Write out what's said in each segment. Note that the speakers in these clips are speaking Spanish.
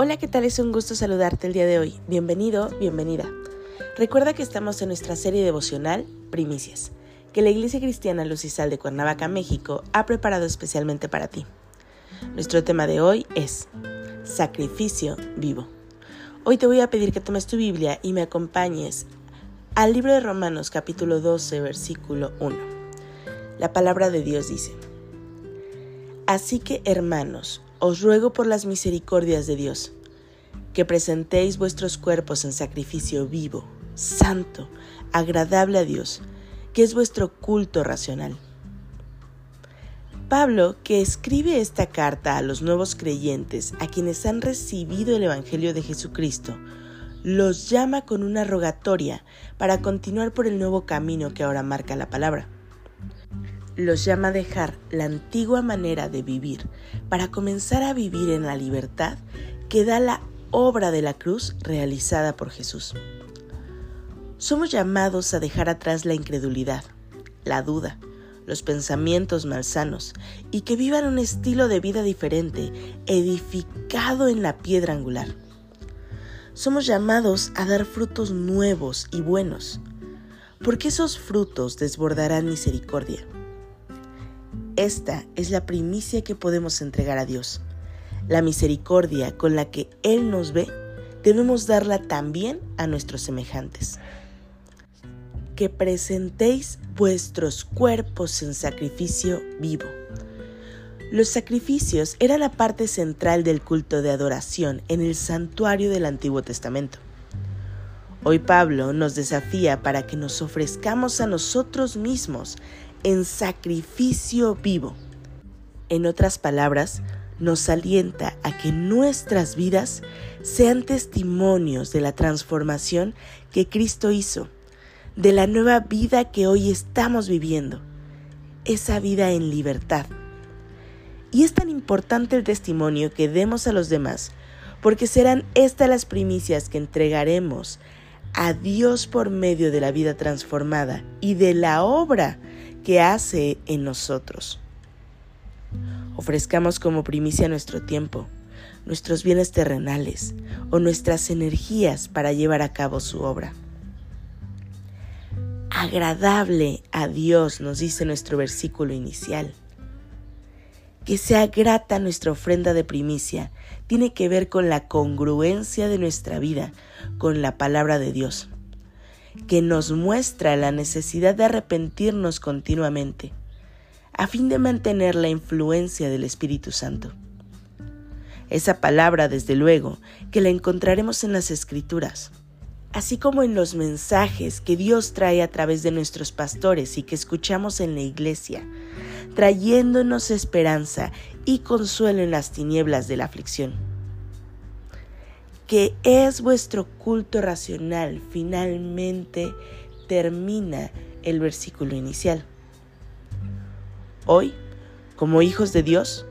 Hola, ¿qué tal? Es un gusto saludarte el día de hoy. Bienvenido, bienvenida. Recuerda que estamos en nuestra serie devocional Primicias, que la Iglesia Cristiana Luz y Sal de Cuernavaca, México, ha preparado especialmente para ti. Nuestro tema de hoy es Sacrificio vivo. Hoy te voy a pedir que tomes tu Biblia y me acompañes al libro de Romanos capítulo 12, versículo 1. La palabra de Dios dice, Así que hermanos, os ruego por las misericordias de Dios, que presentéis vuestros cuerpos en sacrificio vivo, santo, agradable a Dios, que es vuestro culto racional. Pablo, que escribe esta carta a los nuevos creyentes, a quienes han recibido el Evangelio de Jesucristo, los llama con una rogatoria para continuar por el nuevo camino que ahora marca la palabra los llama a dejar la antigua manera de vivir para comenzar a vivir en la libertad que da la obra de la cruz realizada por Jesús. Somos llamados a dejar atrás la incredulidad, la duda, los pensamientos malsanos y que vivan un estilo de vida diferente, edificado en la piedra angular. Somos llamados a dar frutos nuevos y buenos, porque esos frutos desbordarán misericordia esta es la primicia que podemos entregar a Dios. La misericordia con la que Él nos ve, debemos darla también a nuestros semejantes. Que presentéis vuestros cuerpos en sacrificio vivo. Los sacrificios eran la parte central del culto de adoración en el santuario del Antiguo Testamento. Hoy Pablo nos desafía para que nos ofrezcamos a nosotros mismos en sacrificio vivo. En otras palabras, nos alienta a que nuestras vidas sean testimonios de la transformación que Cristo hizo, de la nueva vida que hoy estamos viviendo, esa vida en libertad. Y es tan importante el testimonio que demos a los demás, porque serán estas las primicias que entregaremos a Dios por medio de la vida transformada y de la obra que hace en nosotros. Ofrezcamos como primicia nuestro tiempo, nuestros bienes terrenales o nuestras energías para llevar a cabo su obra. Agradable a Dios, nos dice nuestro versículo inicial. Que sea grata nuestra ofrenda de primicia tiene que ver con la congruencia de nuestra vida con la palabra de Dios que nos muestra la necesidad de arrepentirnos continuamente, a fin de mantener la influencia del Espíritu Santo. Esa palabra, desde luego, que la encontraremos en las Escrituras, así como en los mensajes que Dios trae a través de nuestros pastores y que escuchamos en la iglesia, trayéndonos esperanza y consuelo en las tinieblas de la aflicción que es vuestro culto racional, finalmente termina el versículo inicial. Hoy, como hijos de Dios,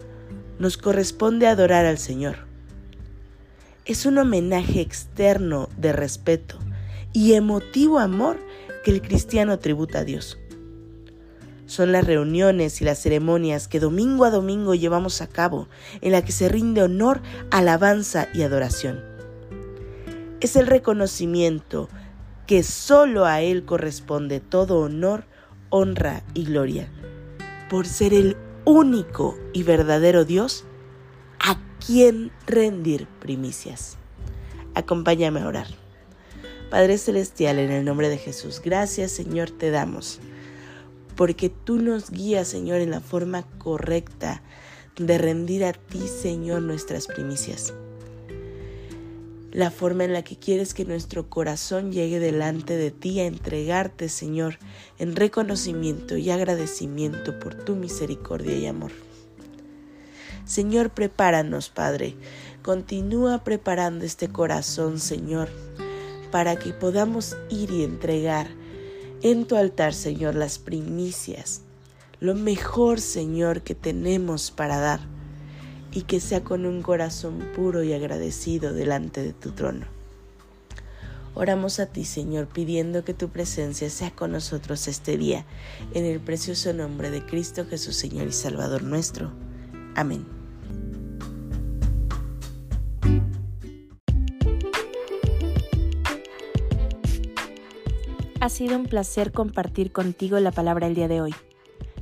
nos corresponde adorar al Señor. Es un homenaje externo de respeto y emotivo amor que el cristiano tributa a Dios. Son las reuniones y las ceremonias que domingo a domingo llevamos a cabo, en la que se rinde honor, alabanza y adoración es el reconocimiento que solo a Él corresponde todo honor, honra y gloria, por ser el único y verdadero Dios a quien rendir primicias. Acompáñame a orar. Padre Celestial, en el nombre de Jesús, gracias Señor te damos, porque tú nos guías Señor en la forma correcta de rendir a ti Señor nuestras primicias la forma en la que quieres que nuestro corazón llegue delante de ti a entregarte, Señor, en reconocimiento y agradecimiento por tu misericordia y amor. Señor, prepáranos, Padre, Continúa preparando este corazón, Señor, para que podamos ir y entregar en tu altar, Señor, las primicias, lo mejor, Señor, que tenemos para dar, y que sea con un corazón puro y agradecido delante de tu trono. Oramos a ti, Señor, pidiendo que tu presencia sea con nosotros este día, en el precioso nombre de Cristo Jesús, Señor y Salvador nuestro. Amén. Ha sido un placer compartir contigo la palabra el día de hoy.